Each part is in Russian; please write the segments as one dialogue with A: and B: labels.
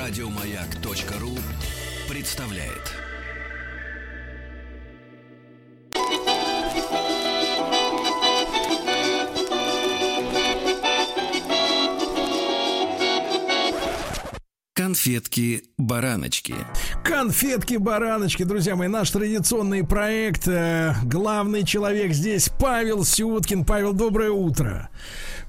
A: Радиомаяк.ру представляет. Конфетки-бараночки.
B: Конфетки-бараночки, друзья мои, наш традиционный проект. Э, главный человек здесь Павел Сюткин. Павел, доброе утро.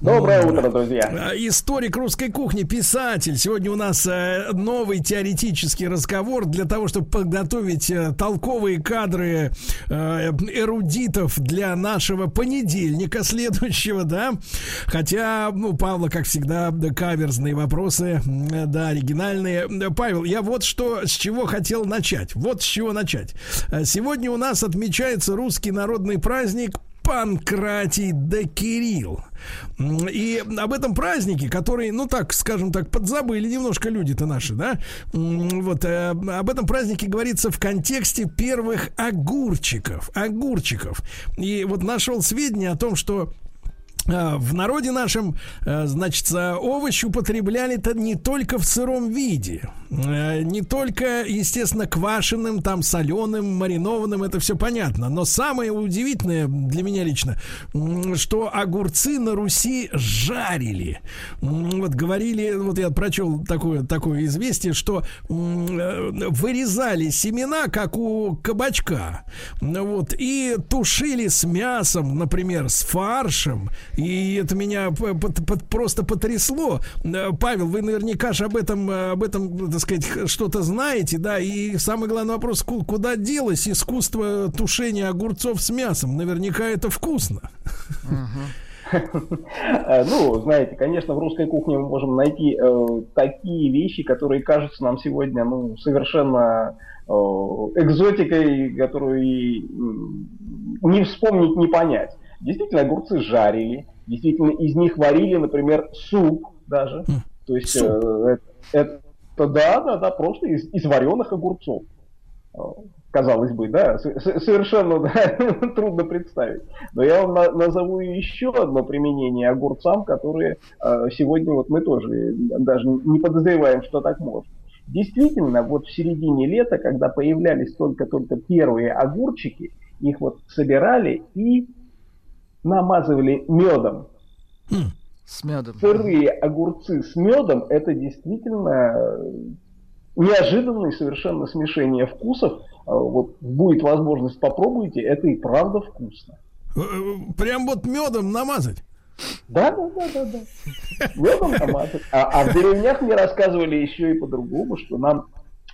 C: Доброе утро, друзья.
B: А, историк русской кухни, писатель. Сегодня у нас э, новый теоретический разговор для того, чтобы подготовить э, толковые кадры э, эрудитов для нашего понедельника следующего, да. Хотя, ну, Павла, как всегда, каверзные вопросы, да, оригинальные. Павел, я вот что, с чего хотел начать. Вот с чего начать. Сегодня у нас отмечается русский народный праздник Панкратий да Кирилл. И об этом празднике, который, ну так, скажем так, подзабыли немножко люди-то наши, да, вот э, об этом празднике говорится в контексте первых огурчиков, огурчиков. И вот нашел сведения о том, что в народе нашем, э, значит, овощи употребляли-то не только в сыром виде, э, не только, естественно, квашеным, там, соленым, маринованным, это все понятно. Но самое удивительное для меня лично, что огурцы на Руси жарили. Вот говорили, вот я прочел такое, такое известие, что э, вырезали семена, как у кабачка, вот, и тушили с мясом, например, с фаршем, и это меня просто потрясло. Э, Павел, вы наверняка же об этом, э, об этом, так сказать, что-то знаете, да? И самый главный вопрос, куда делось искусство тушения огурцов с мясом? Наверняка это вкусно.
C: Э, ну, знаете, конечно, в русской кухне мы можем найти такие вещи, которые кажутся нам сегодня ну, совершенно экзотикой, которую не вспомнить, не понять. Действительно, огурцы жарили, действительно из них варили, например, суп даже. Хм. То есть э, это, это да, да, да, просто из, из вареных огурцов. Э, казалось бы, да, совершенно да, трудно представить. Но я вам на, назову еще одно применение огурцам, которые э, сегодня вот мы тоже даже не подозреваем, что так можно. Действительно, вот в середине лета, когда появлялись только-только первые огурчики, их вот собирали и намазывали медом.
B: Хм, с медом.
C: Сырые огурцы с медом это действительно э, неожиданное совершенно смешение вкусов. А вот будет возможность попробуйте, это и правда вкусно.
B: Э, э, прям вот медом намазать?
C: Да, да, да, да, да. Медом намазать. А, а в деревнях мне рассказывали еще и по-другому, что нам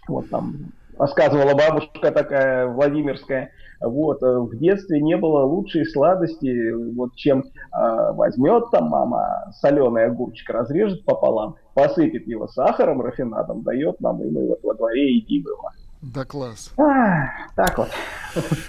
C: вот там рассказывала бабушка такая Владимирская, вот, э, в детстве не было лучшей сладости, вот, чем э, возьмет там мама соленый огурчик, разрежет пополам, посыпет его сахаром, рафинадом, дает нам, и мы вот во дворе едим его.
B: Да класс.
C: А, так вот.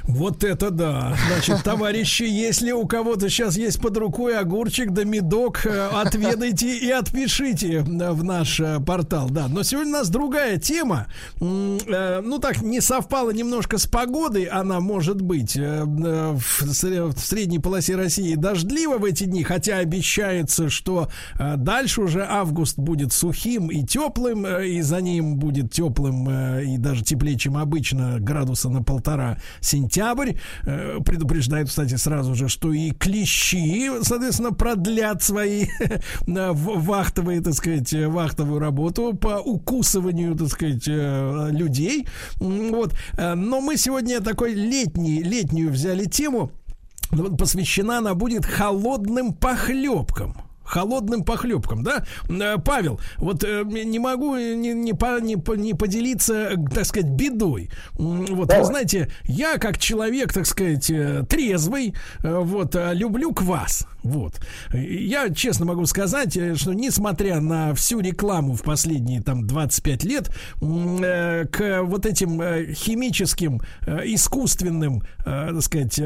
B: Вот это да. Значит, товарищи, если у кого-то сейчас есть под рукой огурчик да медок, э, отведайте и отпишите в наш э, портал. Да, но сегодня у нас другая тема. Э, ну так, не совпала немножко с погодой. Она может быть в средней полосе России дождливо в эти дни, хотя обещается, что дальше уже август будет сухим и теплым, и за ним будет теплым и даже теплым теплее, чем обычно, градуса на полтора сентябрь. Э, предупреждают, кстати, сразу же, что и клещи, соответственно, продлят свои вахтовые, так сказать, вахтовую работу по укусыванию, так сказать, э, людей. Вот. Э, но мы сегодня такой летний, летнюю взяли тему. Посвящена она будет холодным похлебкам холодным похлебкам, да? Э, Павел, вот э, не могу не, не, по, не, не поделиться, так сказать, бедой. Вот, да. вы знаете, я как человек, так сказать, э, трезвый, вот, люблю квас. Вот. Я честно могу сказать, что несмотря на всю рекламу в последние там 25 лет, к вот этим химическим, искусственным, так сказать,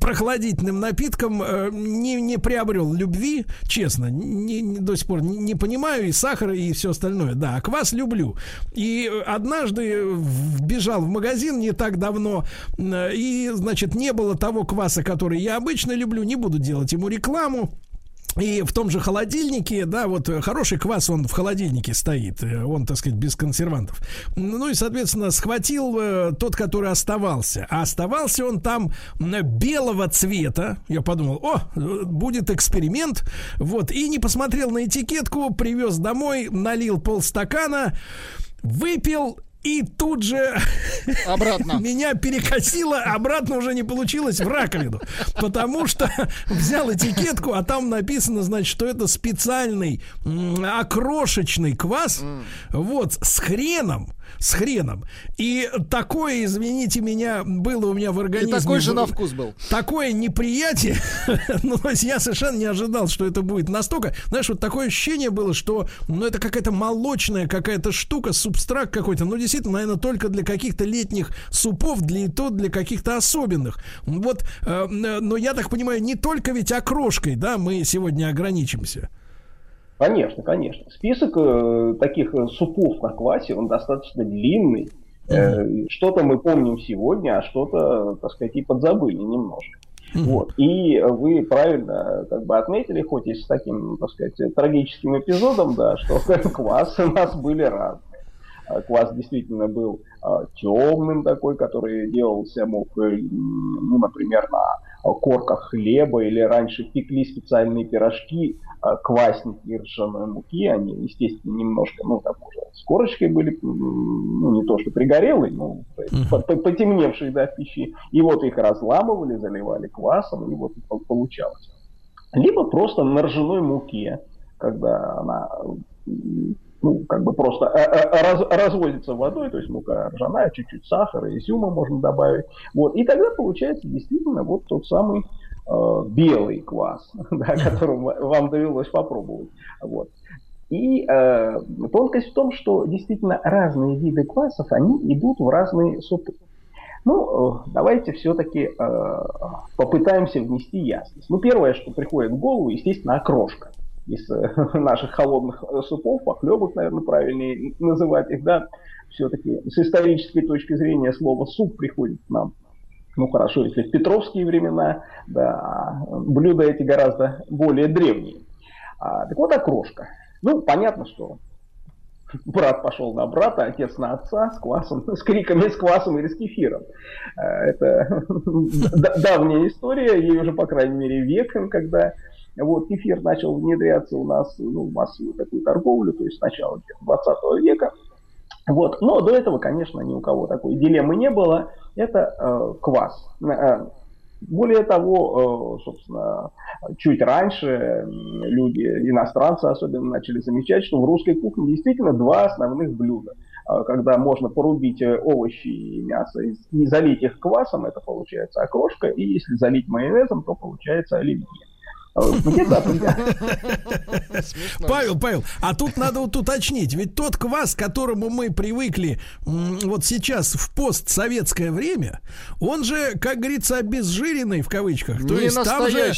B: прохладительным напиткам не, не приобрел любви, честно не, не, до сих пор не, не понимаю и сахар, и все остальное. Да, квас люблю. И однажды бежал в магазин не так давно, и, значит, не было того кваса, который я обычно люблю, не буду делать ему рекламу. И в том же холодильнике, да, вот хороший квас, он в холодильнике стоит, э, он, так сказать, без консервантов. Ну и, соответственно, схватил э, тот, который оставался. А оставался он там белого цвета. Я подумал, о, будет эксперимент. Вот, и не посмотрел на этикетку, привез домой, налил полстакана, выпил и тут же обратно. меня перекосило, обратно уже не получилось в раковину. Потому что взял этикетку, а там написано, значит, что это специальный окрошечный квас. Вот, с хреном с хреном. И такое, извините меня, было у меня в организме. И
D: такой же на вкус был.
B: Такое неприятие. ну, то есть я совершенно не ожидал, что это будет настолько. Знаешь, вот такое ощущение было, что ну, это какая-то молочная какая-то штука, субстракт какой-то. Ну, действительно, наверное, только для каких-то летних супов, для и то для каких-то особенных. Вот, э, но я так понимаю, не только ведь окрошкой, да, мы сегодня ограничимся.
C: Конечно, конечно. Список э, таких э, супов на квасе, он достаточно длинный. Э, что-то мы помним сегодня, а что-то, так сказать, и подзабыли немножко. Mm-hmm. Вот. И вы правильно как бы отметили, хоть и с таким, так сказать, трагическим эпизодом, да, что квасы у нас были разные. Квас действительно был темным такой, который делался, мог, э, ну, например, на корках хлеба или раньше пекли специальные пирожки, а, квасники ржаной муки, они, естественно, немножко, ну, там уже с корочкой были, ну, не то что пригорелые, но потемневшие, да, пищи. И вот их разламывали, заливали квасом, и вот получалось. Либо просто на ржаной муке, когда она ну, как бы просто э, э, раз, разводится водой, то есть мука ржаная, чуть-чуть сахара, изюма можно добавить. Вот, и тогда получается действительно вот тот самый э, белый квас, да, которым вам довелось попробовать. Вот. И э, тонкость в том, что действительно разные виды квасов, они идут в разные супы. Ну, э, давайте все-таки э, попытаемся внести ясность. Ну, первое, что приходит в голову, естественно, окрошка из э, наших холодных э, супов, похлебок, наверное, правильнее называть их, да, все-таки с исторической точки зрения слово суп приходит к нам ну хорошо, если в петровские времена, да, блюда эти гораздо более древние. А, так вот, окрошка. Ну, понятно, что брат пошел на брата, отец на отца с квасом, с криками с квасом или с кефиром. А, это давняя история, ей уже, по крайней мере, век, когда вот, кефир начал внедряться у нас ну, в массовую такую торговлю, то есть с начала 20 века. Вот. Но до этого, конечно, ни у кого такой дилеммы не было. Это э, квас. Э, более того, э, собственно, чуть раньше люди, иностранцы особенно, начали замечать, что в русской кухне действительно два основных блюда. Э, когда можно порубить э, овощи и мясо и залить их квасом, это получается окрошка, и если залить майонезом, то получается оливье.
B: Павел, Павел, а тут надо вот уточнить, ведь тот квас, к которому мы привыкли вот сейчас в постсоветское время, он же, как говорится, обезжиренный в кавычках. То есть там же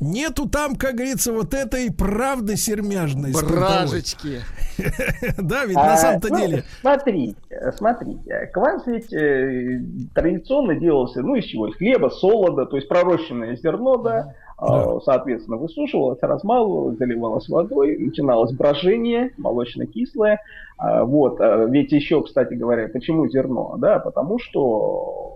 B: нету там, как говорится, вот этой правды сермяжной.
D: Бражечки.
B: Да, ведь на самом-то а, ну, деле.
C: Смотрите, смотрите, квас ведь э, традиционно делался, ну, из чего? Из хлеба, солода, то есть пророщенное зерно, да, да. Соответственно, высушивалось, размалывалось, заливалось водой, начиналось брожение молочно-кислое. А, вот. А, ведь еще, кстати говоря, почему зерно? Да, потому что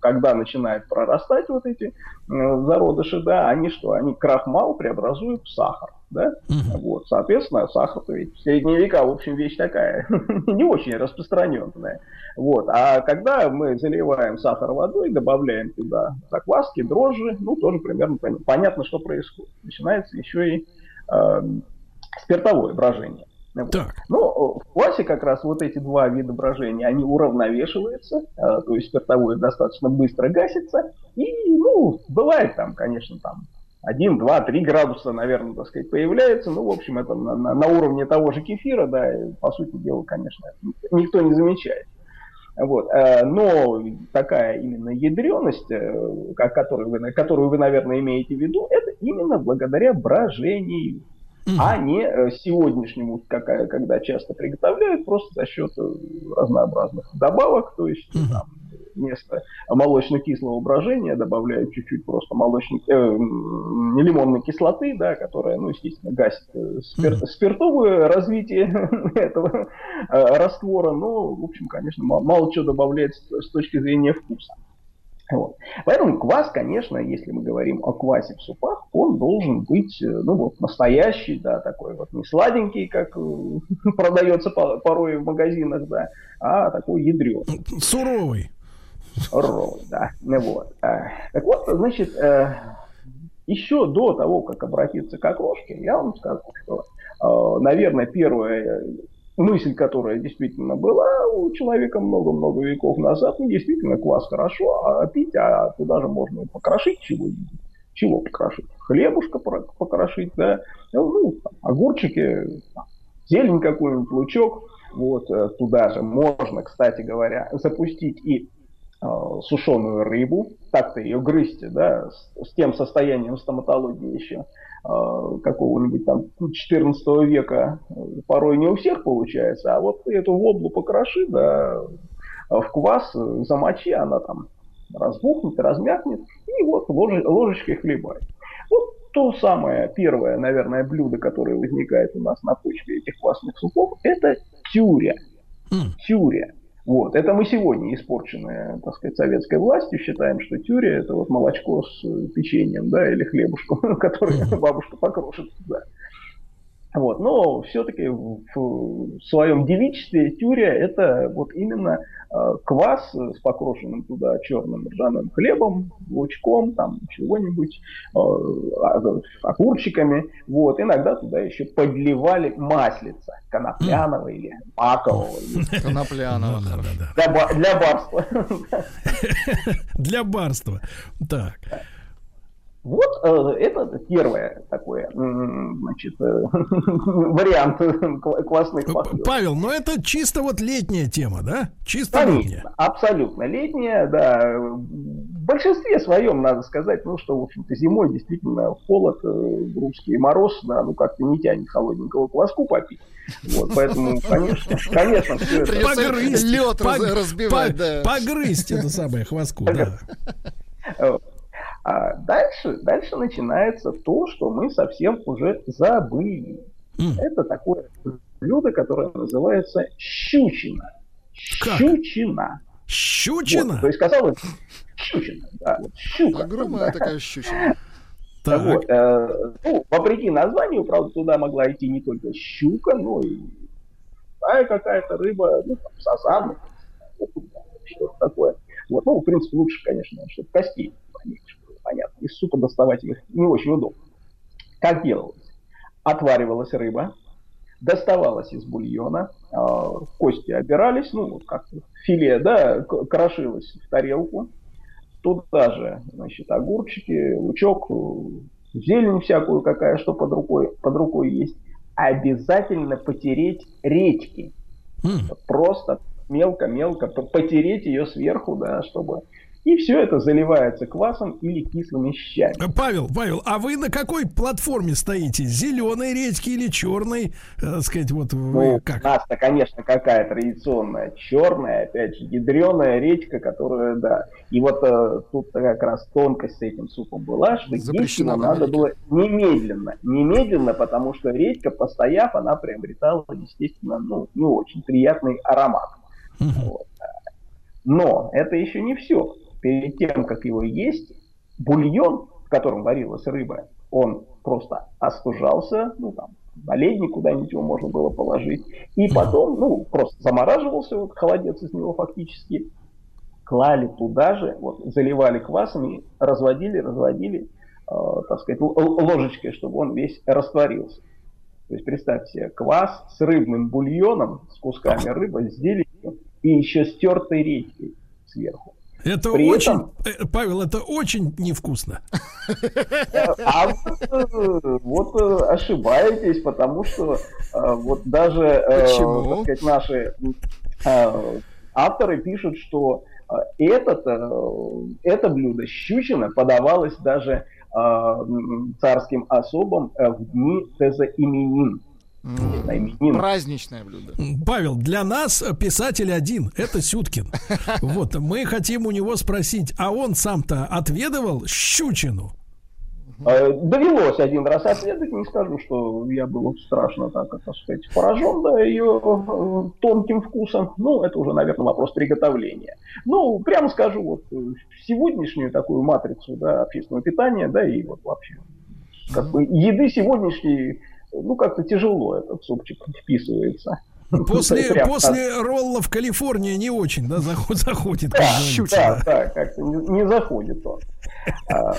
C: когда начинают прорастать вот эти зародыши, да, они что? Они крахмал преобразуют в сахар да? Угу. Вот, соответственно, сахар ведь в средние века, в общем, вещь такая, не очень распространенная. Вот, а когда мы заливаем сахар водой, добавляем туда закваски, дрожжи, ну, тоже примерно понятно, что происходит. Начинается еще и э, спиртовое брожение. Так. Ну, в классе как раз вот эти два вида брожения, они уравновешиваются, э, то есть спиртовое достаточно быстро гасится, и, ну, бывает там, конечно, там 1, 2, 3 градуса, наверное, так сказать, появляется. Ну, в общем, это на, на, на уровне того же кефира, да, и, по сути дела, конечно, никто не замечает. Вот. Э, но такая именно ядреность, э, которую вы, которую вы, наверное, имеете в виду, это именно благодаря брожению, mm-hmm. а не э, сегодняшнему, какая, когда часто приготовляют, просто за счет разнообразных добавок, то есть mm-hmm. там, вместо молочно-кислого брожения добавляют чуть-чуть просто молочной, э, лимонной кислоты, да, которая, ну, естественно, гасит э, спир, спиртовое развитие этого э, раствора. Но, в общем, конечно, мало, мало чего добавляет с, с точки зрения вкуса. Вот. Поэтому квас, конечно, если мы говорим о квасе в супах, он должен быть, э, ну вот, настоящий, да, такой вот не сладенький, как э, продается порой в магазинах, да, а такой ядреный.
B: Суровый.
C: Суровый, да. Вот. Э, так вот, значит, еще до того, как обратиться к окрошке, я вам скажу, что, наверное, первое мысль, которая действительно была у человека много-много веков назад, ну, действительно, квас хорошо, а пить, а туда же можно покрошить чего-нибудь. Чего покрошить? Хлебушка покрошить, да, ну, огурчики, зелень какую-нибудь, лучок, вот, э, туда же можно, кстати говоря, запустить и э, сушеную рыбу, так-то ее грызть, да, с, с тем состоянием стоматологии еще, какого-нибудь там 14 века порой не у всех получается, а вот ты эту воблу покроши, да, в квас замочи, она там разбухнет, размякнет, и вот лож, ложечкой хлебай. Вот то самое первое, наверное, блюдо, которое возникает у нас на почве этих квасных супов, это тюря. Mm. Тюря. Вот. Это мы сегодня, испорченные, так сказать, советской властью, считаем, что тюря – это вот молочко с печеньем, да, или хлебушком, который бабушка покрошит. Да. Вот. Но все-таки в, своем девичестве тюря – это вот именно э, квас с покрошенным туда черным ржаным хлебом, лучком, там чего-нибудь, э, огурчиками. Вот. Иногда туда еще подливали маслица конопляного или макового.
B: Конопляного.
C: Для барства.
B: Для барства. Так.
C: Вот э, это первое такое, значит, э, вариант классных
B: послов. Павел, но это чисто вот летняя тема, да? Чисто
C: Конечно, летняя. Абсолютно летняя, да. В большинстве своем, надо сказать, ну, что, в общем-то, зимой действительно холод, э, русский мороз, да, ну, как-то не тянет холодненького кваску попить. Вот, поэтому, конечно, конечно,
B: все это... Погрызть, лед пог... разбивать, по... да. Погрызть это самое хвостку, да.
C: А дальше, дальше начинается то, что мы совсем уже забыли. Mm. Это такое блюдо, которое называется щучина. Как? Щучина.
B: Щучина?
C: Вот, то есть казалось щучина, да, щука.
B: Огромная такая щучина.
C: Так. Вот, э, ну, вопреки названию, правда, туда могла идти не только щука, но и а какая-то рыба, ну, там, сазан, что-то такое. Вот, ну, в принципе, лучше, конечно, чтобы костей поменьше понятно. Из супа доставать их не очень удобно. Как делалось? Отваривалась рыба, доставалась из бульона, э, кости обирались, ну, как филе, да, крошилось в тарелку. Туда же, значит, огурчики, лучок, зелень всякую какая, что под рукой, под рукой есть. Обязательно потереть редьки. Mm. Просто мелко-мелко потереть ее сверху, да, чтобы и все это заливается квасом или кислыми щами.
B: Павел, Павел, а вы на какой платформе стоите? Зеленой редьки или черной? Э, сказать, вот вы
C: ну, как? У нас-то, конечно, какая традиционная черная, опять же, ядреная редька, которая, да. И вот э, тут как раз тонкость с этим супом была, что есть его надо было немедленно. Немедленно, потому что редька, постояв, она приобретала, естественно, ну, не очень приятный аромат. Угу. Вот. Но это еще не все перед тем, как его есть, бульон, в котором варилась рыба, он просто остужался, ну там, на ледник куда-нибудь его можно было положить, и потом, ну, просто замораживался, вот холодец из него фактически, клали туда же, вот, заливали квасом разводили, разводили, э, так сказать, ложечкой, чтобы он весь растворился. То есть представьте себе, квас с рыбным бульоном, с кусками рыбы, с зеленью и еще стертой редькой сверху.
B: Это При очень, этом... Э, Павел, это очень невкусно.
C: А вот, вот ошибаетесь, потому что вот даже сказать, наши авторы пишут, что этот, это блюдо щучина подавалось даже царским особам в дни тезоименин.
D: Mm. Праздничное блюдо.
B: Павел, для нас писатель один, это Сюткин. Вот, мы хотим у него спросить, а он сам-то отведывал щучину?
C: Э, довелось один раз отведать, не скажу, что я был страшно, так, так сказать, поражен да, ее э, тонким вкусом. Ну, это уже, наверное, вопрос приготовления. Ну, прямо скажу, вот э, сегодняшнюю такую матрицу да, общественного питания, да, и вот вообще как бы еды сегодняшней, ну, как-то тяжело этот супчик вписывается.
B: После, Прям, после так. ролла в Калифорнии не очень, да, заход, заходит.
C: Да, да, да, как-то не, не заходит он. А,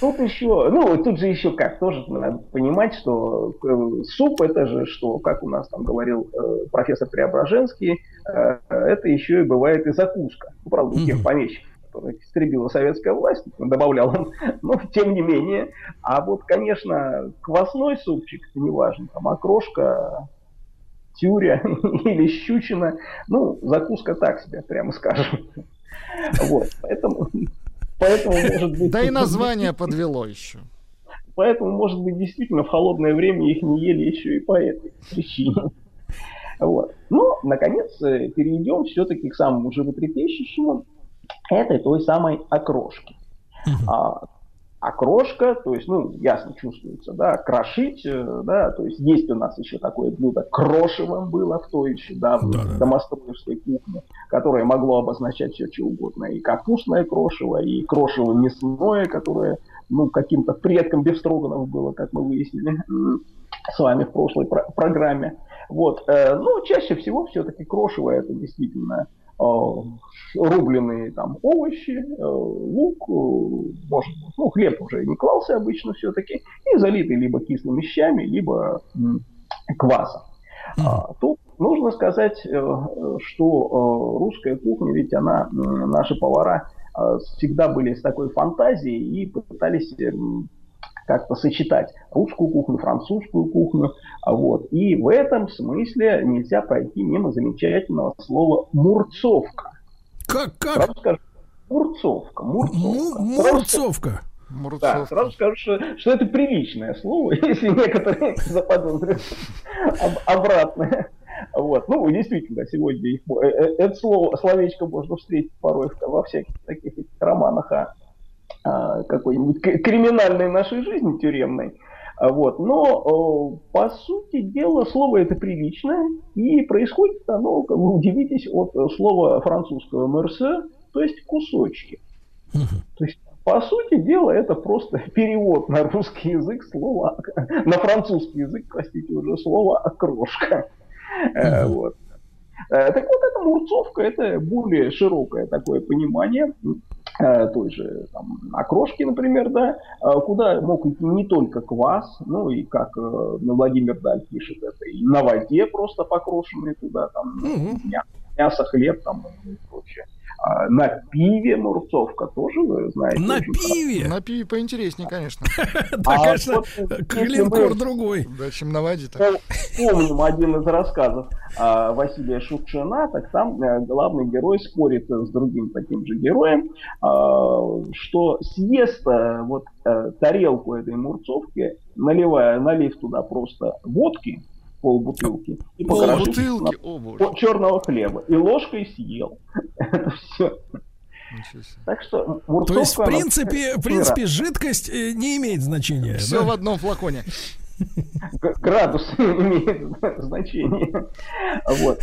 C: Тут еще, ну, тут же еще как, тоже надо понимать, что э, суп это же, что, как у нас там говорил э, профессор Преображенский, э, это еще и бывает и закуска. Ну, правда, у тех помещиков, которых истребила советская власть, добавлял он, но тем не менее. А вот, конечно, квасной супчик, это не важно, там окрошка, тюря или щучина, ну, закуска так себе, прямо скажем. Вот, поэтому
D: Поэтому, может быть... Да и название подвело еще.
C: Поэтому, может быть, действительно в холодное время их не ели еще и по этой причине. Вот. Но, наконец, э, перейдем все-таки к самому животрепещущему, этой той самой окрошки. А, окрошка, то есть, ну, ясно чувствуется, да, крошить, э, да, то есть есть у нас еще такое блюдо крошевым было в той еще, да, в да, домостроевской кухне, которое могло обозначать все что угодно, и капустное крошево, и крошево мясное, которое, ну, каким-то предком Бефстроганов было, как мы выяснили с вами в прошлой про- программе. Вот, э, ну, чаще всего все-таки крошево это действительно рубленые там овощи, э, лук, э, может ну, хлеб уже не клался обычно все-таки, и залитый либо кислыми щами, либо квасом. А, тут нужно сказать, что русская кухня, ведь она, наши повара всегда были с такой фантазией и пытались как-то сочетать русскую кухню, французскую кухню. Вот. И в этом смысле нельзя пройти мимо замечательного слова «мурцовка».
B: Как, как? Сразу скажу,
C: мурцовка.
B: Мурцовка. Мурцовка.
C: Мурцовка. Да, сразу скажу, что, что это приличное слово, если некоторые заподозрят обратное. Вот. Ну, действительно, сегодня их, э, э, это слово, словечко можно встретить порой во всяких таких романах о а, какой-нибудь криминальной нашей жизни тюремной. А, вот. Но, по сути дела, слово это приличное, и происходит оно, как вы удивитесь, от слова французского «мерсе», то есть кусочки. То есть, по сути дела, это просто перевод на русский язык слова, на французский язык, простите, уже слова «окрошка». Uh-huh. Вот. Э, так вот, эта мурцовка, это более широкое такое понимание э, той же там, окрошки, например, да, э, куда мог идти не только квас, ну и как Владимир Даль пишет, это и на воде просто покрошенные туда, там, угу. мясо, хлеб там и прочее. А на пиве Мурцовка тоже, вы знаете.
B: На пиве?
D: На пиве поинтереснее, конечно.
B: Да, а конечно, клинкор другой.
D: Да, чем на воде.
C: Помним один из рассказов а, Василия Шукшина, так там э, главный герой спорит с другим таким же героем, что съест э, вот э, тарелку этой Мурцовки, наливая, налив туда просто водки, полбутылки.
D: И пол бутылки, о боже.
C: черного хлеба. И ложкой съел. Это все. Так что
B: То есть, в принципе, в принципе, жидкость э, не имеет значения.
D: Все да? в одном флаконе.
C: Градус имеет значение. Вот.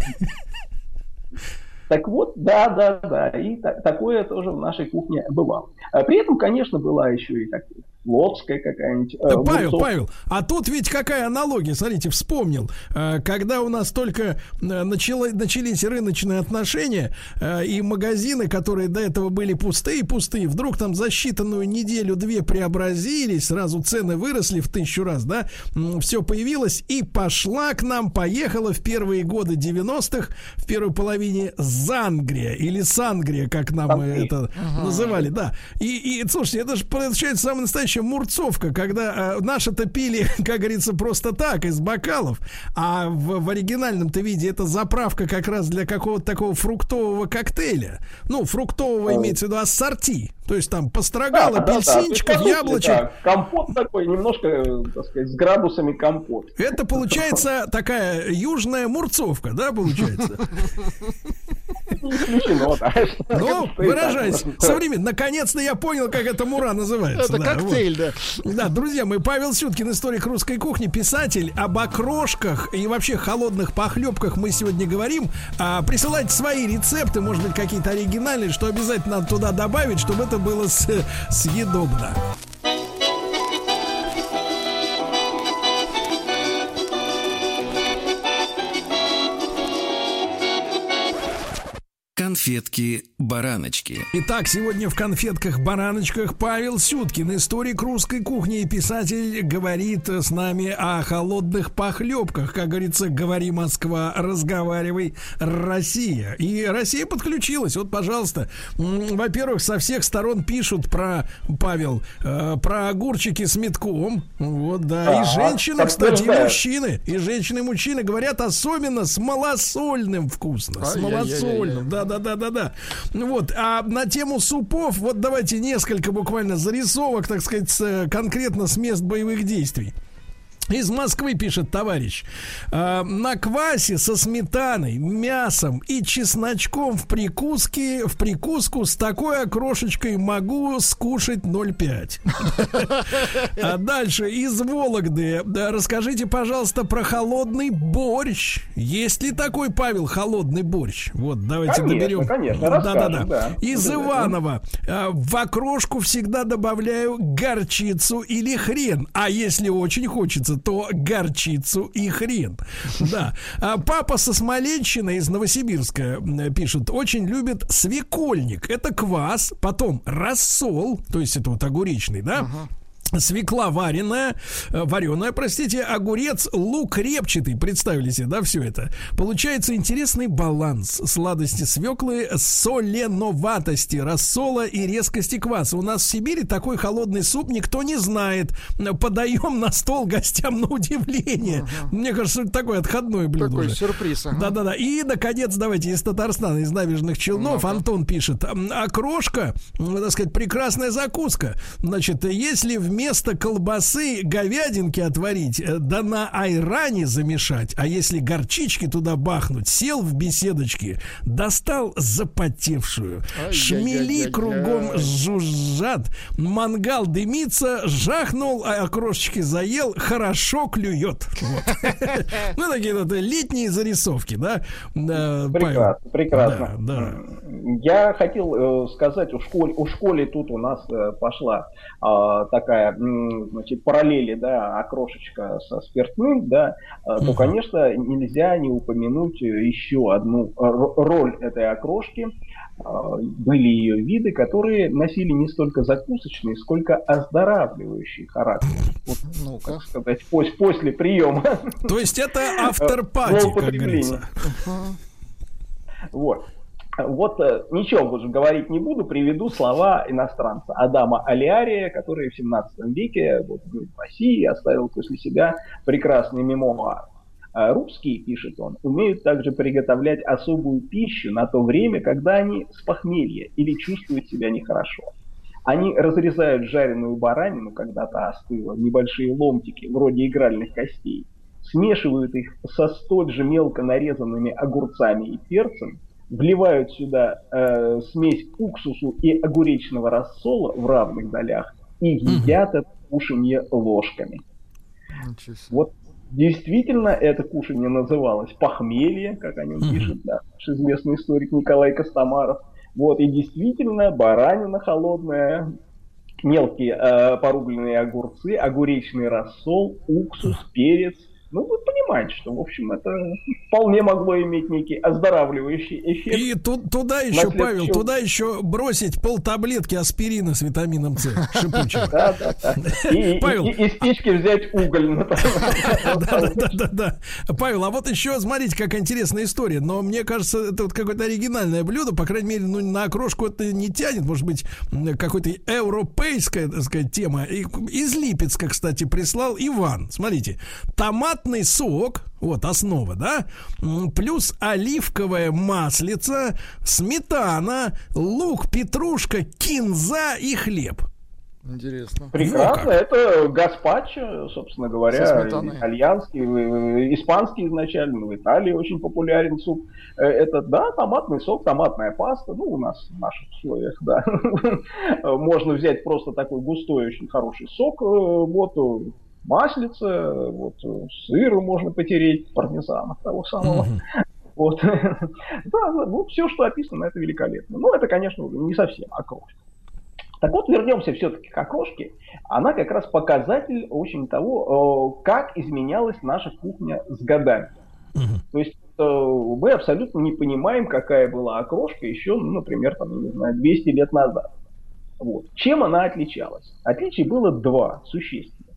C: Так вот, да, да, да, и так, такое тоже в нашей кухне бывало. А при этом, конечно, была еще и так, Лодская какая-нибудь.
B: Э, Павел, Павел, а тут ведь какая аналогия, смотрите, вспомнил, э, когда у нас только э, начало, начались рыночные отношения, э, и магазины, которые до этого были пустые-пустые, вдруг там за считанную неделю-две преобразились, сразу цены выросли в тысячу раз, да, все появилось, и пошла к нам, поехала в первые годы 90-х, в первой половине Зангрия, или Сангрия, как нам Сангрия. это ага. называли, да. И, и, слушайте, это же получается самый настоящий настоящая мурцовка, когда э, наши-то пили, как говорится, просто так, из бокалов, а в, в оригинальном-то виде это заправка как раз для какого-то такого фруктового коктейля. Ну, фруктового имеется в виду ассорти. То есть там построгал да, апельсинчиков, да, да. яблочек. Да,
C: компот такой, немножко, так сказать, с градусами компот.
B: Это получается такая южная мурцовка, да, получается?
C: исключено, да.
B: Ну, выражаясь современно, наконец-то я понял, как это мура называется.
D: Это коктейль, да.
B: Да, друзья мои, Павел Сюткин, историк русской кухни, писатель, об окрошках и вообще холодных похлебках мы сегодня говорим. А, присылайте свои рецепты, может быть, какие-то оригинальные, что обязательно надо туда добавить, чтобы это было съедобно.
A: Конфетки-бараночки.
B: Итак, сегодня в конфетках-бараночках Павел Сюткин, историк русской кухни и писатель, говорит с нами о холодных похлебках. Как говорится, говори Москва, разговаривай Россия. И Россия подключилась. Вот, пожалуйста, во-первых, со всех сторон пишут про, Павел, э, про огурчики с метком. Вот, да. А, и женщины, кстати, и мужчины. И женщины, и мужчины говорят особенно с малосольным вкусно. С малосольным. Да-да-да да-да-да. Вот. А на тему супов, вот давайте несколько буквально зарисовок, так сказать, конкретно с мест боевых действий. Из Москвы пишет товарищ. Э, на квасе со сметаной, мясом и чесночком в прикуске, в прикуску с такой окрошечкой могу скушать 0,5. А дальше из Вологды. Расскажите, пожалуйста, про холодный борщ. Есть ли такой, Павел, холодный борщ? Вот, давайте доберем.
C: Конечно,
B: да, да, да. да. Из Иванова. Э, в окрошку всегда добавляю горчицу или хрен. А если очень хочется, то горчицу и хрен. Да. А папа со Смоленщины из Новосибирска пишет, очень любит свекольник. Это квас, потом рассол, то есть это вот огуречный, да? Свекла вареная, э, вареная, простите, огурец, лук репчатый, представили себе, да, все это. Получается интересный баланс сладости свеклы, соленоватости, рассола и резкости кваса. У нас в Сибири такой холодный суп никто не знает. Подаем на стол гостям на удивление. Ага. Мне кажется, это такое отходное блюдо.
D: Такой уже. сюрприз.
B: Ага. Да-да-да. И, наконец, давайте из Татарстана, из набережных Челнов, ага. Антон пишет. Окрошка, так сказать, прекрасная закуска. Значит, если в вместо колбасы говядинки отварить, э, да на айране замешать, а если горчички туда бахнуть, сел в беседочке, достал запотевшую. Шмели кругом жужжат, мангал дымится, жахнул, а окрошечки заел, хорошо клюет. Ну, такие вот летние зарисовки, да?
C: Прекрасно, прекрасно. Я хотел э, сказать, у школе, тут у нас э, пошла а, такая значит, параллели, да, окрошечка со спиртным, да, mm то, конечно, нельзя не упомянуть еще одну роль этой окрошки. А, были ее виды, которые носили не столько закусочный, сколько оздоравливающий характер. Вот, ну так сказать, после, после приема.
B: То есть это автор как говорится.
C: Вот. Вот э, ничего уже говорить не буду, приведу слова иностранца Адама Алиария, который в 17 веке вот, в России оставил после себя прекрасный мемуар. А русские, пишет он, умеют также приготовлять особую пищу на то время, когда они с похмелья или чувствуют себя нехорошо. Они разрезают жареную баранину, когда-то остыла, небольшие ломтики, вроде игральных костей, смешивают их со столь же мелко нарезанными огурцами и перцем, вливают сюда э, смесь уксусу и огуречного рассола в равных долях и едят это кушанье ложками. Вот действительно это кушанье называлось похмелье, как о нем пишет да, наш известный историк Николай Костомаров. Вот, и действительно, баранина холодная, мелкие э, порубленные огурцы, огуречный рассол, уксус, перец, ну, вы понимаете, что, в общем, это вполне могло иметь некий оздоравливающий эффект.
B: И тут, туда еще, Павел, туда еще бросить полтаблетки аспирина с витамином С шипучего.
C: Да, да, да. И, Павел... и, и, и спички взять уголь.
B: Да, да, да, да. Павел, а вот еще, смотрите, какая интересная история. Но мне кажется, это вот какое-то оригинальное блюдо. По крайней мере, ну, на окрошку это не тянет. Может быть, какой-то европейская, так сказать, тема. Из Липецка, кстати, прислал Иван. Смотрите, томатный сок, вот основа, да, плюс оливковое маслица, сметана, лук, петрушка, кинза и хлеб.
D: Интересно.
C: Прекрасно. Ну, это гаспачо, собственно говоря, итальянский, испанский изначально, в Италии очень популярен суп. Э, это, да, томатный сок, томатная паста, ну, у нас в наших условиях, да. Можно взять просто такой густой, очень хороший сок, э, вот, маслица, вот, сыру можно потереть, пармезана того самого. Вот. да, ну, все, что описано, это великолепно. Но это, конечно, не совсем окрошка. Так вот, вернемся все-таки к окрошке. Она как раз показатель очень того, как изменялась наша кухня с годами. То есть э, мы абсолютно не понимаем, какая была окрошка еще, ну, например, там, не знаю, 200 лет назад. Вот. Чем она отличалась? Отличий было два существенных.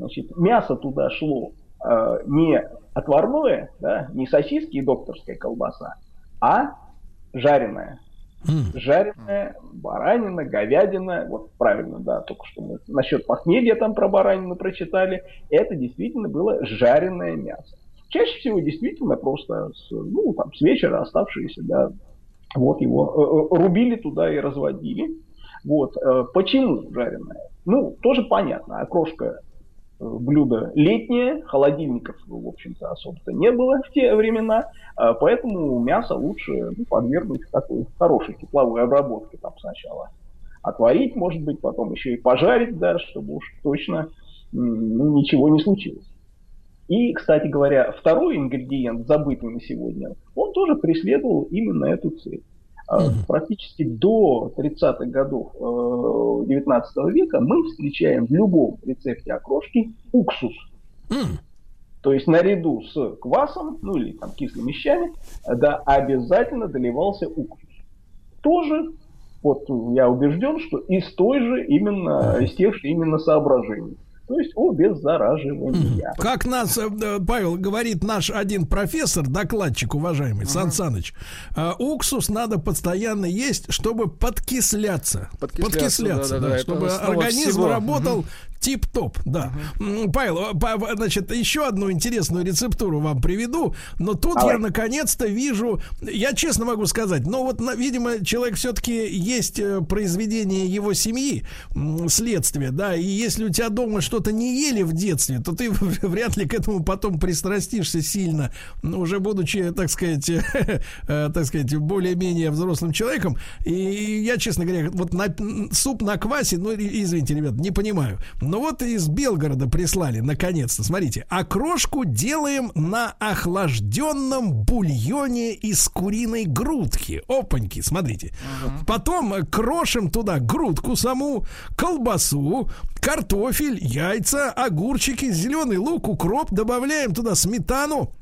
C: Значит, мясо туда шло э, не отварное, да, не сосиски и докторская колбаса, а жареная. Mm. Жареная баранина, говядина, вот правильно, да, только что мы насчет похмелья там про баранину прочитали, это действительно было жареное мясо. Чаще всего действительно просто с, ну, там, с вечера оставшиеся, да, вот его э, э рубили туда и разводили. Вот. Э, почему жареное? Ну, тоже понятно. Окрошка блюдо летнее, холодильников, в общем-то, особо-то не было в те времена, а поэтому мясо лучше ну, подвергнуть такой хорошей тепловой обработке там сначала. Отварить, может быть, потом еще и пожарить, да, чтобы уж точно ну, ничего не случилось. И, кстати говоря, второй ингредиент, забытый на сегодня, он тоже преследовал именно эту цель. Mm-hmm. Практически до 30-х годов 19 э, века мы встречаем в любом рецепте окрошки уксус. Mm-hmm. То есть наряду с квасом, ну или там кислыми щами, да, обязательно доливался уксус. Тоже, вот я убежден, что из той же именно, из тех же именно соображений то есть обеззараживания.
B: Как нас, э, Павел, говорит наш один профессор, докладчик уважаемый, uh-huh. Сан Саныч, э, уксус надо постоянно есть, чтобы подкисляться. Подкисляться, подкисляться да, да, да, да, чтобы организм всего. работал uh-huh. Тип-топ, да. Угу. Павел, значит, еще одну интересную рецептуру вам приведу, но тут Давай. я наконец-то вижу, я честно могу сказать, но вот, видимо, человек все-таки есть э, произведение его семьи, следствие, да, и если у тебя дома что-то не ели в детстве, то ты вряд ли к этому потом пристрастишься сильно, уже будучи, так сказать, э, так сказать, более-менее взрослым человеком. И я, честно говоря, вот на, суп на квасе, ну, извините, ребят, не понимаю. Ну вот из Белгорода прислали, наконец-то. Смотрите, окрошку делаем на охлажденном бульоне из куриной грудки. Опаньки, смотрите. Угу. Потом крошим туда грудку саму, колбасу, картофель, яйца, огурчики, зеленый лук, укроп. Добавляем туда сметану,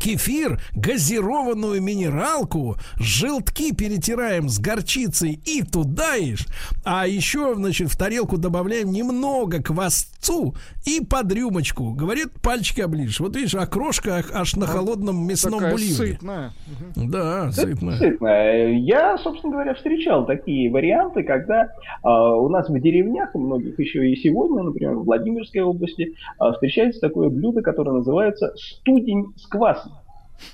B: кефир, газированную минералку, желтки перетираем с горчицей и туда ишь. А еще, значит, в тарелку добавляем немного квасцу и под рюмочку. Говорит, пальчики оближешь. Вот видишь, окрошка аж на холодном мясном Такая бульоне.
D: сытная.
B: Да, сытная.
C: сытная. Я, собственно говоря, встречал такие варианты, когда э, у нас в деревнях, у многих еще и сегодня, например, в Владимирской области, э, встречается такое блюдо, которое называется студень с квасом.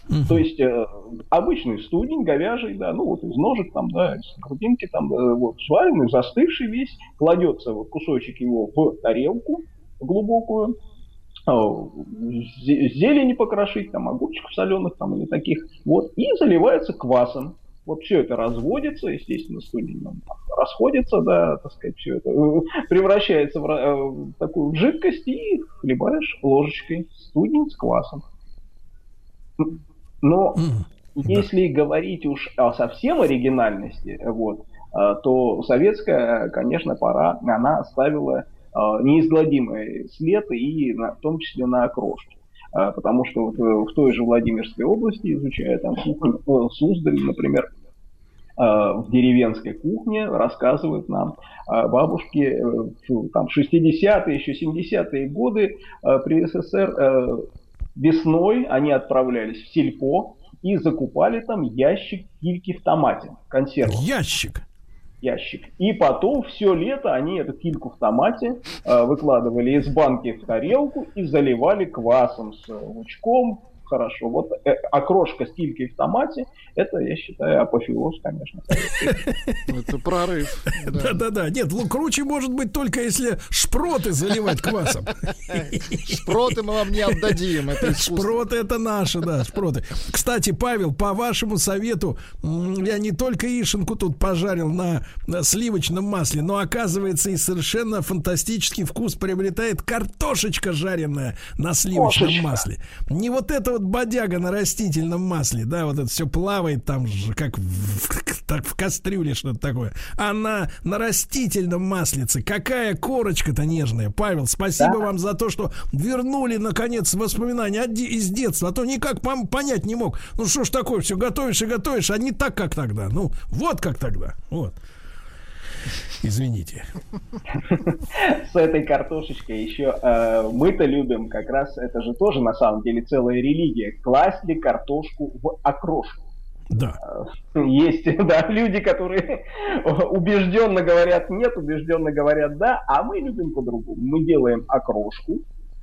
C: Угу. То есть э, обычный студень, говяжий, да, ну вот из ножек там, да, из грудинки там, э, вот сваренный, застывший весь, кладется вот кусочек его в тарелку глубокую, э, зелени покрошить, там, огурчиков соленых там или таких, вот, и заливается квасом. Вот все это разводится, естественно, студень там, расходится, да, так сказать, все это э, превращается в, э, в такую жидкость и хлебаешь ложечкой студень с квасом. Но mm, если да. говорить уж о совсем оригинальности, вот, э, то советская, конечно, пора, она оставила э, неизгладимый след и в том числе на окрошке. потому что вот в той же Владимирской области, изучая там кухню, Суздаль, например, в деревенской кухне рассказывают нам бабушки там 60-е, еще 70-е годы при СССР весной они отправлялись в сельпо и закупали там ящик кильки в томате, консерву.
B: Ящик?
C: Ящик. И потом все лето они эту кильку в томате э, выкладывали из банки в тарелку и заливали квасом с лучком, хорошо. Вот э, окрошка с килькой в томате, это, я считаю, апофеоз, конечно.
D: Это прорыв.
B: Да-да-да. Нет, круче может быть только если шпроты заливать квасом.
D: Шпроты мы вам не отдадим.
B: Шпроты это наши, да, шпроты. Кстати, Павел, по вашему совету, я не только ишенку тут пожарил на сливочном масле, но оказывается и совершенно фантастический вкус приобретает картошечка жареная на сливочном масле. Не вот это вот вот бодяга на растительном масле, да, вот это все плавает там же, как в, так, в кастрюле что-то такое. А на, на растительном маслице какая корочка-то нежная. Павел, спасибо да. вам за то, что вернули, наконец, воспоминания из детства. А то никак понять не мог. Ну что ж такое, все готовишь и готовишь, а не так, как тогда. Ну, вот как тогда. Вот. Извините.
C: С этой картошечкой еще э, мы-то любим как раз, это же тоже на самом деле целая религия, класть ли картошку в окрошку.
B: Да.
C: Э, есть, да, люди, которые убежденно говорят нет, убежденно говорят да, а мы любим по-другому. Мы делаем окрошку,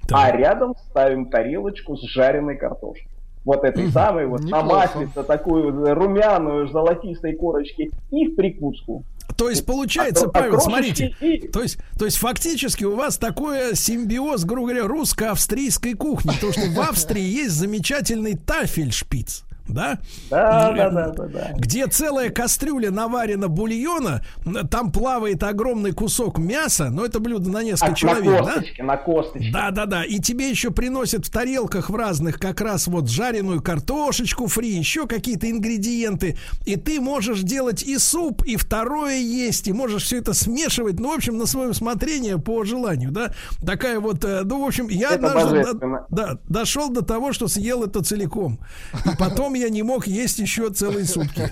C: да. а рядом ставим тарелочку с жареной картошкой вот этой угу, самой вот неплохо. на маслице такую румяную золотистой корочки и в прикуску.
B: То есть получается, а, Павел, смотрите, и... то есть, то есть фактически у вас такой симбиоз, грубо говоря, русско-австрийской кухни, потому что в Австрии есть замечательный тафельшпиц да?
C: Да, да, да, да, да.
B: Где целая кастрюля наварена бульона, там плавает огромный кусок мяса, но это блюдо на несколько а, человек,
C: на косточке,
B: да?
C: На косточке.
B: Да, да, да. И тебе еще приносят в тарелках в разных как раз вот жареную картошечку фри, еще какие-то ингредиенты. И ты можешь делать и суп, и второе есть, и можешь все это смешивать, ну, в общем, на свое усмотрение по желанию, да? Такая вот, э, ну, в общем, я это однажды до, да, дошел до того, что съел это целиком. И потом я не мог есть еще целые сутки.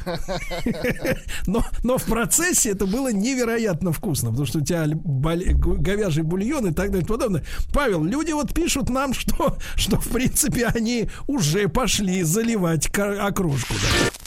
B: Но, но в процессе это было невероятно вкусно, потому что у тебя говяжий бульон и так далее и подобное. Павел, люди вот пишут нам, что, что в принципе они уже пошли заливать окружку. Да.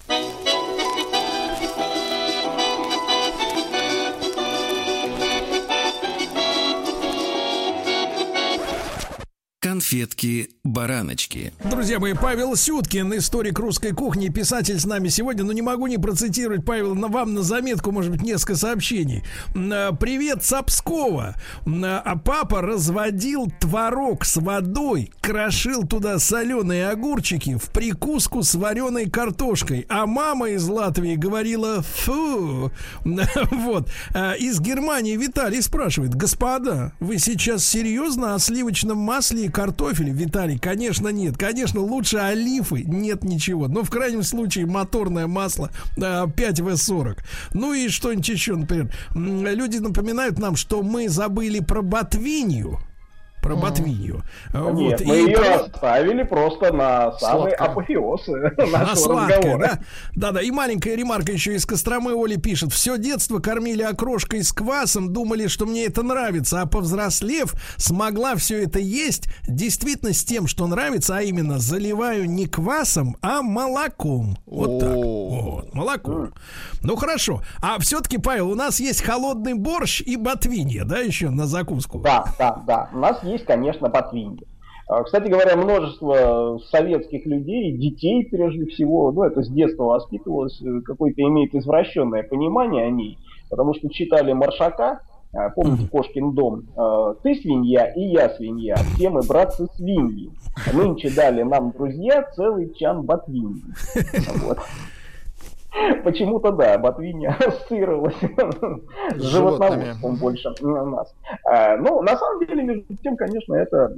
A: Конфетки-бараночки.
B: Друзья мои, Павел Сюткин, историк русской кухни, писатель с нами сегодня. Но не могу не процитировать, Павел, на вам на заметку, может быть, несколько сообщений. А, Привет, Сапскова. А папа разводил творог с водой, крошил туда соленые огурчики в прикуску с вареной картошкой. А мама из Латвии говорила фу. Вот. А, из Германии Виталий спрашивает, господа, вы сейчас серьезно о сливочном масле и картошке картофеле, Виталий, конечно, нет. Конечно, лучше олифы нет ничего. Но в крайнем случае моторное масло 5В40. Ну и что-нибудь еще, например. Люди напоминают нам, что мы забыли про ботвинью про Ботвинью.
C: вот. мы и ее про... оставили просто на самый Сладко. апофеоз
B: на сладкое, да? Да-да, и маленькая ремарка еще из Костромы Оли пишет. Все детство кормили окрошкой с квасом, думали, что мне это нравится, а повзрослев, смогла все это есть действительно с тем, что нравится, а именно заливаю не квасом, а молоком. Вот так. Вот, молоком. Ну хорошо. А все-таки, Павел, у нас есть холодный борщ и ботвинья, да, еще на закуску?
C: Да, да, да. У нас есть, конечно, ботвинья. А, кстати говоря, множество советских людей, детей прежде всего, ну это с детства воспитывалось, э, какое-то имеет извращенное понимание о ней, потому что читали Маршака, а, помните Кошкин дом, а, ты свинья и я свинья, все мы братцы свиньи. Нынче дали нам друзья целый чан ботвиньи. Вот. Почему-то да, Ботвинья ассоциировалась с животноводством больше нас. А, ну, на самом деле, между тем, конечно, это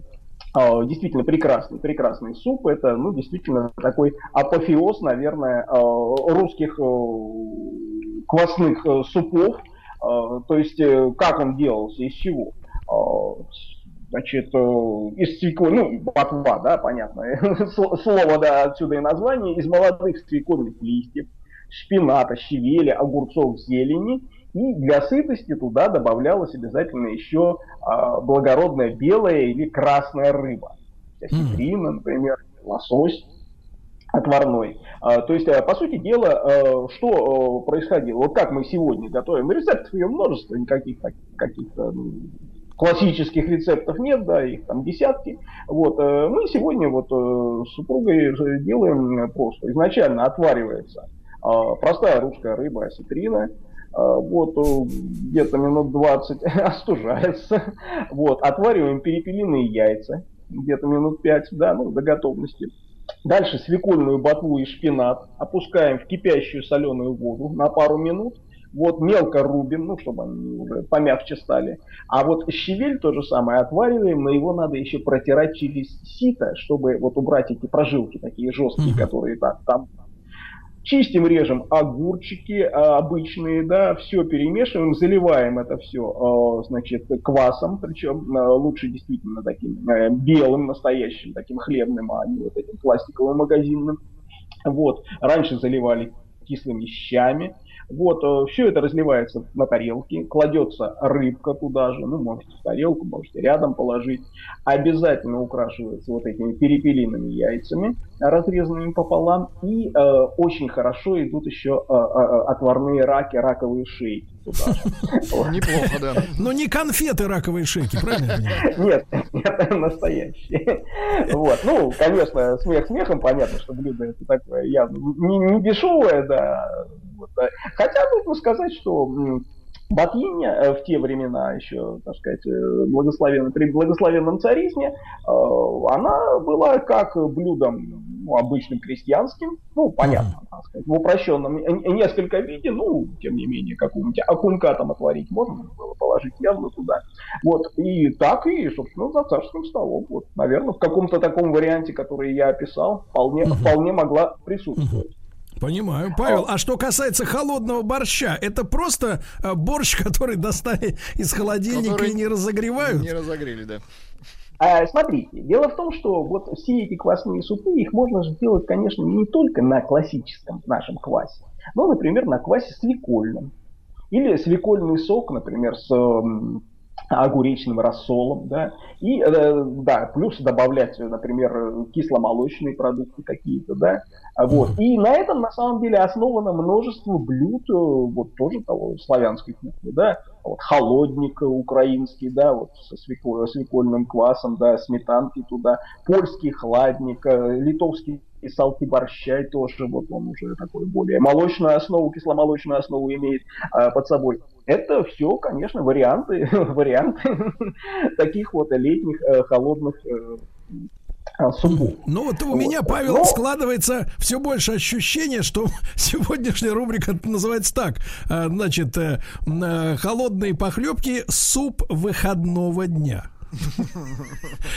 C: а, действительно прекрасный, прекрасный суп. Это, ну, действительно такой апофеоз, наверное, а, русских квасных супов. То есть, э, как он делался, из чего? значит, из свеклы, ну, ботва, да, понятно, слово, да, отсюда и название, из молодых свекольных листьев, шпината, щавеля, огурцов, зелени, и для сытости туда добавлялась обязательно еще а, благородная белая или красная рыба. Осетрина, например, лосось отварной. А, то есть, а, по сути дела, а, что а, происходило? Вот как мы сегодня готовим, рецептов ее множество, никаких каких-то классических рецептов нет, да, их там десятки. Вот, э, мы сегодня вот э, с супругой делаем просто. Изначально отваривается простая русская рыба, осетрина, а, вот, э, где-то минут 20 остужается, вот, отвариваем перепелиные яйца, где-то минут 5, да, ну, до готовности. Дальше свекольную ботву и шпинат опускаем в кипящую соленую воду на пару минут, вот мелко рубим, ну, чтобы они уже помягче стали. А вот щавель то же самое отвариваем, но его надо еще протирать через сито, чтобы вот убрать эти прожилки такие жесткие, которые да, там Чистим, режем огурчики а, обычные, да, все перемешиваем, заливаем это все, а, значит, квасом, причем а, лучше действительно таким э, белым, настоящим, таким хлебным, а не вот этим пластиковым магазинным. Вот, раньше заливали кислыми щами, вот, э, все это разливается на тарелке, кладется рыбка туда же, ну, можете в тарелку, можете рядом положить. Обязательно украшивается вот этими перепелиными яйцами, разрезанными пополам. И э, очень хорошо идут еще э, э, отварные раки, раковые шейки туда
B: Неплохо, да. Но не конфеты раковые шейки, правильно?
C: Нет, это настоящие. Вот. Ну, конечно, смех смехом, понятно, что блюдо это такое явно не дешевое, да, вот. Хотя нужно сказать, что Батьиня э, в те времена еще, так сказать, э, благословенно, при благословенном царизме, э, она была как блюдом ну, обычным крестьянским, ну, понятно, так сказать, в упрощенном несколько виде, ну, тем не менее, какого-нибудь окунька там отварить можно было положить явно туда. Вот, и так и, собственно, за царским столом, вот, наверное, в каком-то таком варианте, который я описал, вполне, вполне могла присутствовать.
B: Понимаю. Павел, а что касается холодного борща, это просто э, борщ, который достали из холодильника который и не разогревают?
D: Не разогрели, да.
C: А, смотрите, дело в том, что вот все эти квасные супы, их можно сделать, конечно, не только на классическом нашем квасе, но, например, на квасе свекольном. Или свекольный сок, например, с огуречным рассолом, да, и, э, да, плюс добавлять, например, кисломолочные продукты какие-то, да, вот. И на этом, на самом деле, основано множество блюд, э, вот тоже того славянской кухни, да, вот холодник украинский, да, вот со свекло, свекольным квасом, да, сметанки туда, польский хладник, э, литовский и салки борщай тоже, вот он уже такой более молочную основу, кисломолочную основу имеет а, под собой. Это все, конечно, варианты, варианты таких вот летних э, холодных э,
B: а, супу. Ну вот у меня, Павел, Но... складывается все больше ощущение, что сегодняшняя рубрика называется так. А, значит, э, холодные похлебки, суп выходного дня.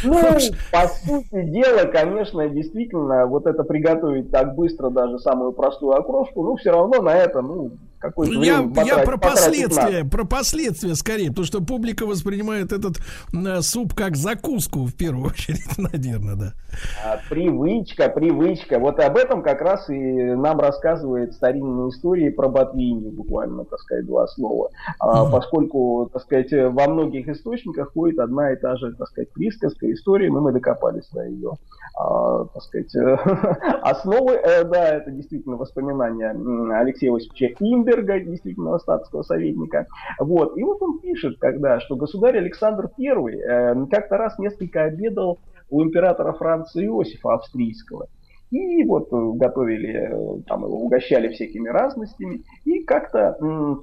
C: Ну, по сути дела, конечно, действительно, вот это приготовить так быстро, даже самую простую окрошку, ну, все равно на это, ну,
B: какое-то я, время потратить, я про последствия, надо. про последствия скорее, потому что публика воспринимает этот э, суп как закуску в первую очередь, наверное, да.
C: А, привычка, привычка. Вот об этом как раз и нам рассказывает старинные истории про Ботвинью, буквально, так сказать, два слова. А, Поскольку, так сказать, во многих источниках ходит одна и та же, так сказать, присказка, история, но мы докопались до ее, а, так сказать, основы. Э, да, это действительно воспоминания Алексея Васильевича Имберга, действительно статского советника. Вот. И вот он пишет, когда, что государь Александр I э, как-то раз несколько обедал у императора Франца Иосифа Австрийского. И вот э, готовили, э, там его угощали всякими разностями. И как-то э,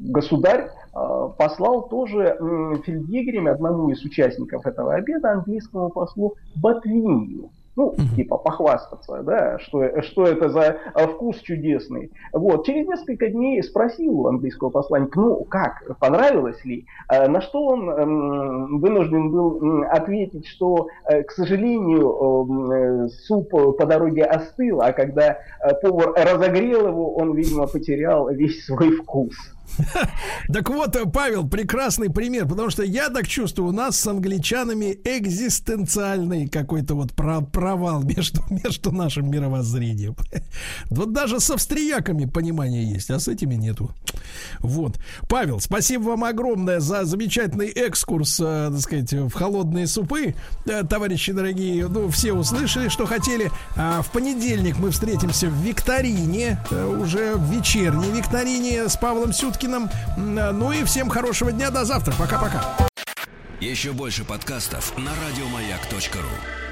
C: государь послал тоже фельдъегерем одному из участников этого обеда, английскому послу Батвинью ну, типа похвастаться, да, что, что это за а, вкус чудесный. Вот, через несколько дней спросил английского посланника, ну, как, понравилось ли, а, на что он эм, вынужден был ответить, что, э, к сожалению, э, суп по дороге остыл, а когда э, повар разогрел его, он, видимо, потерял весь свой вкус.
B: Так вот, Павел, прекрасный пример, потому что я так чувствую, у нас с англичанами экзистенциальный какой-то вот провал между, между нашим мировоззрением. Вот даже с австрияками понимание есть, а с этими нету. Вот. Павел, спасибо вам огромное за замечательный экскурс, э, так сказать, в холодные супы. Э, товарищи дорогие, ну, все услышали, что хотели. А в понедельник мы встретимся в викторине, э, уже в вечерней викторине с Павлом Сюткиным. Ну и всем хорошего дня, до завтра. Пока-пока.
A: Еще больше подкастов на радиомаяк.ру